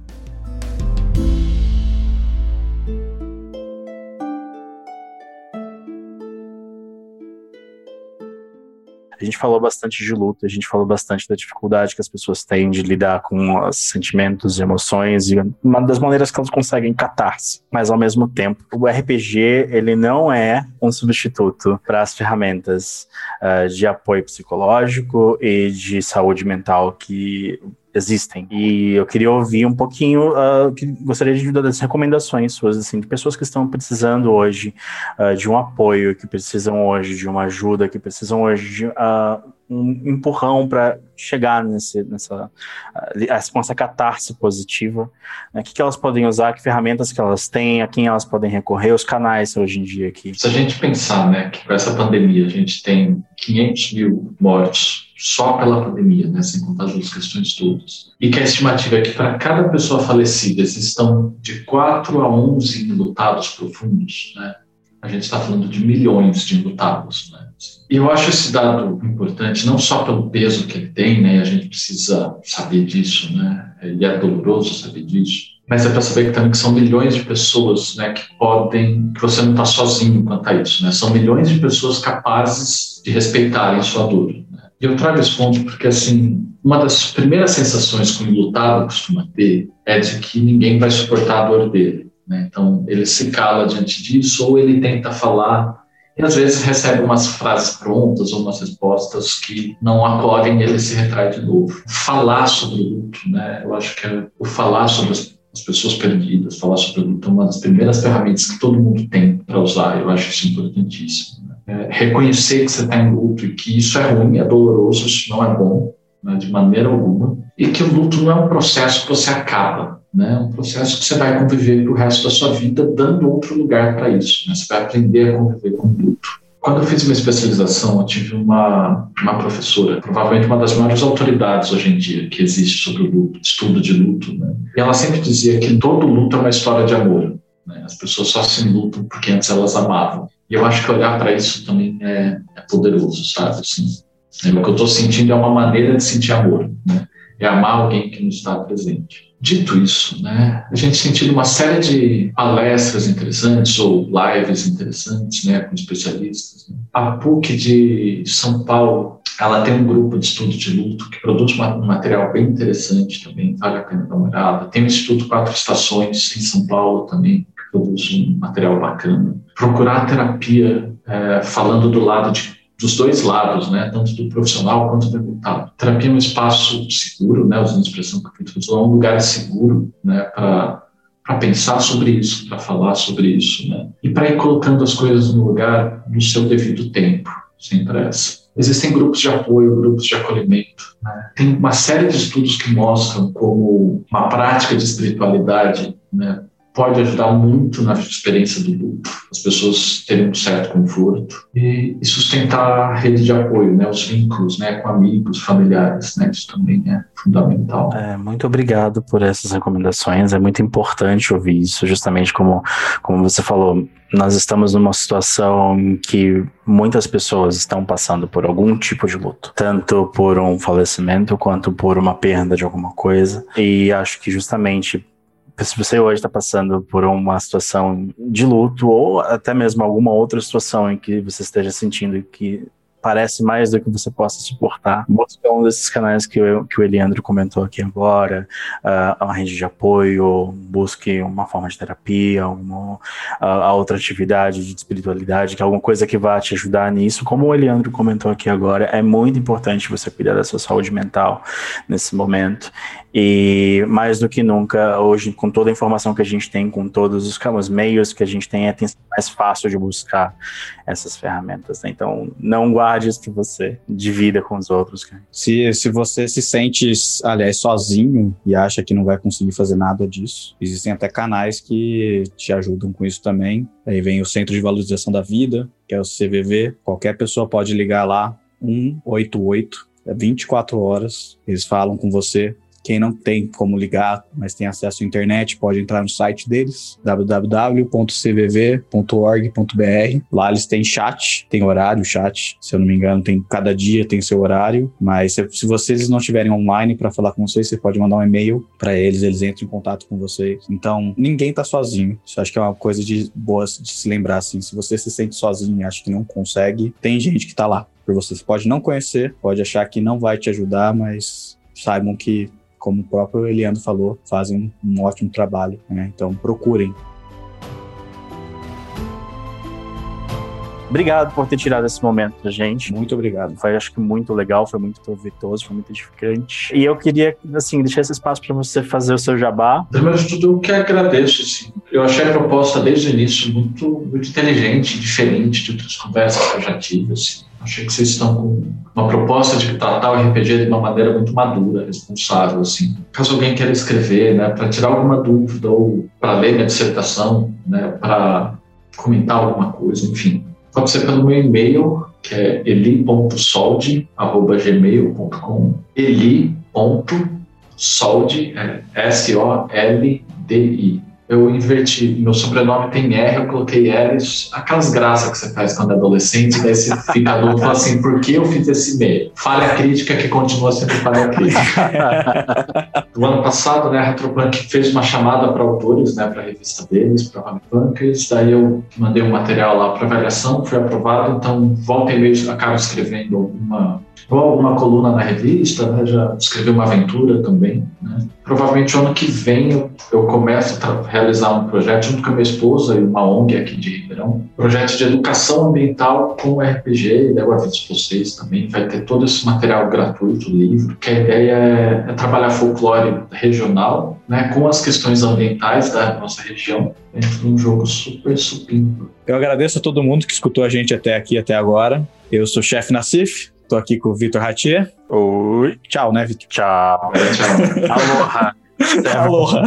Gente falou bastante de luto, a gente falou bastante da dificuldade que as pessoas têm de lidar com os sentimentos e emoções e uma das maneiras que elas conseguem catar-se. Mas ao mesmo tempo, o RPG ele não é um substituto para as ferramentas uh, de apoio psicológico e de saúde mental que existem. E eu queria ouvir um pouquinho, uh, que gostaria de das recomendações suas, assim, de pessoas que estão precisando hoje uh, de um apoio, que precisam hoje de uma ajuda, que precisam hoje de uh, um empurrão para chegar nesse, nessa, essa catarse positiva. Né? O que, que elas podem usar, que ferramentas que elas têm, a quem elas podem recorrer, os canais hoje em dia aqui. Se a gente pensar né, que com essa pandemia a gente tem 500 mil mortos só pela pandemia, né, sem contar as outras questões todas. E que a estimativa é que para cada pessoa falecida existam de 4 a 11 enlutados profundos, né? A gente está falando de milhões de enlutados, né? E eu acho esse dado importante, não só pelo peso que ele tem, né? A gente precisa saber disso, né? E é doloroso saber disso. Mas é para saber que também que são milhões de pessoas, né? Que podem, que você não está sozinho quanto a isso, né? São milhões de pessoas capazes de respeitarem sua dor. E eu trago esse ponto porque, assim, uma das primeiras sensações que o enlutado costuma ter é de que ninguém vai suportar a dor dele. Né? Então, ele se cala diante disso ou ele tenta falar e às vezes recebe umas frases prontas ou umas respostas que não acolhem ele se retrai de novo. Falar sobre o luto, né? Eu acho que é o falar sobre as, as pessoas perdidas, falar sobre o luto é uma das primeiras ferramentas que todo mundo tem para usar. Eu acho isso importantíssimo é, reconhecer que você está em luto e que isso é ruim, é doloroso, isso não é bom, né, de maneira alguma, e que o luto não é um processo que você acaba, né, é um processo que você vai conviver para o resto da sua vida, dando outro lugar para isso. Né, você vai aprender a conviver com o luto. Quando eu fiz minha especialização, eu tive uma, uma professora, provavelmente uma das maiores autoridades hoje em dia que existe sobre o luto, estudo de luto, né? E ela sempre dizia que todo luto é uma história de amor. Né? As pessoas só se lutam porque antes elas amavam. E eu acho que olhar para isso também é, é, poderoso, sabe? Assim, é, o que eu estou sentindo é uma maneira de sentir amor, né? É amar alguém que não está presente. Dito isso, né, a gente sentiu uma série de palestras interessantes ou lives interessantes, né, com especialistas. Né? A PUC de São Paulo, ela tem um grupo de estudo de luto que produz um material bem interessante também, vale a pena dar uma olhada. Tem o Instituto Quatro Estações em São Paulo também, produz um material bacana. Procurar terapia é, falando do lado de, dos dois lados, né? Tanto do profissional quanto do deputado. Terapia é um espaço seguro, né? Usando a expressão que o Vitor usou, é um lugar seguro, né? Para para pensar sobre isso, para falar sobre isso, né? E para ir colocando as coisas no lugar no seu devido tempo, sem pressa. Existem grupos de apoio, grupos de acolhimento. Né? Tem uma série de estudos que mostram como uma prática de espiritualidade né, pode ajudar muito na experiência do luto, as pessoas terem um certo conforto e, e, sustentar a rede de apoio, né, os vínculos, né, com amigos, familiares, né, isso também é fundamental. É, muito obrigado por essas recomendações, é muito importante ouvir isso, justamente como, como você falou, nós estamos numa situação em que muitas pessoas estão passando por algum tipo de luto, tanto por um falecimento quanto por uma perda de alguma coisa. E acho que justamente se você hoje está passando por uma situação de luto ou até mesmo alguma outra situação em que você esteja sentindo que parece mais do que você possa suportar. Busque um desses canais que, eu, que o Eliandro comentou aqui agora, uh, uma rede de apoio, busque uma forma de terapia, uma uh, outra atividade de espiritualidade, que é alguma coisa que vá te ajudar nisso. Como o Eliandro comentou aqui agora, é muito importante você cuidar da sua saúde mental nesse momento. E mais do que nunca, hoje, com toda a informação que a gente tem, com todos os, os meios que a gente tem, é mais fácil de buscar essas ferramentas. Né? Então, não guarde isso que você divida com os outros. Se, se você se sente, aliás, sozinho e acha que não vai conseguir fazer nada disso, existem até canais que te ajudam com isso também. Aí vem o Centro de Valorização da Vida, que é o CVV. Qualquer pessoa pode ligar lá, 188 é 24 horas, eles falam com você, quem não tem como ligar, mas tem acesso à internet, pode entrar no site deles, www.cvv.org.br. Lá eles têm chat, tem horário, chat, se eu não me engano, tem cada dia tem seu horário, mas se, se vocês não estiverem online para falar com vocês, você pode mandar um e-mail para eles, eles entram em contato com vocês. Então, ninguém tá sozinho. Isso acho que é uma coisa de boa de se lembrar assim, se você se sente sozinho e acha que não consegue, tem gente que tá lá por você. Você pode não conhecer, pode achar que não vai te ajudar, mas saibam que como o próprio Eliandro falou, fazem um ótimo trabalho. Né? Então procurem. Obrigado por ter tirado esse momento pra gente. Muito obrigado. Foi, acho que, muito legal, foi muito proveitoso, foi muito edificante. E eu queria, assim, deixar esse espaço para você fazer o seu jabá. Primeiro de tudo, eu que agradeço, assim. Eu achei a proposta desde o início muito, muito inteligente, diferente de outras conversas que eu já tive, assim. Achei que vocês estão com uma proposta de tratar o RPG de uma maneira muito madura, responsável, assim. Caso alguém queira escrever, né, para tirar alguma dúvida ou para ler minha dissertação, né, para comentar alguma coisa, enfim, pode ser pelo meu e-mail, que é eli.solde@gmail.com. eli.solde, é S-O-L-D-I eu inverti. Meu sobrenome tem R, eu coloquei L, aquelas graças que você faz quando é adolescente, daí você fica adulto e fala assim, por que eu fiz esse meio? Falha crítica que continua sendo falha crítica. Do ano passado, né, a Retropunk fez uma chamada para autores, né, para a revista deles, para a Punkers, daí eu mandei um material lá para avaliação, foi aprovado, então volta e meia acabo escrevendo alguma ou alguma coluna na revista, né? já escrevi uma aventura também. Né? Provavelmente ano que vem eu, eu começo a realizar um projeto junto com a minha esposa e uma ONG aqui de Ribeirão, projeto de educação ambiental com RPG, e eu aviso vocês também, vai ter todo esse material gratuito, livro, que a ideia é, é trabalhar folclore regional né, com as questões ambientais da nossa região dentro de um jogo super supimpo. Eu agradeço a todo mundo que escutou a gente até aqui, até agora. Eu sou o chefe Nassif, Tô aqui com o Vitor Ratier. Oi. Tchau, né, Vitor? Tchau. Tchau. Aloha. Aloha.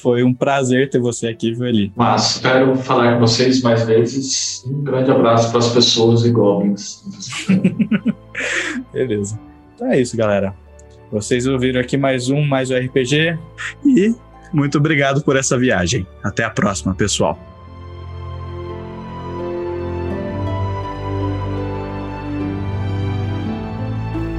Foi um prazer ter você aqui, Veli. Mas espero falar com vocês mais vezes. Um grande abraço para as pessoas e goblins. Beleza. Então é isso, galera. Vocês ouviram aqui mais um, mais um RPG. E muito obrigado por essa viagem. Até a próxima, pessoal.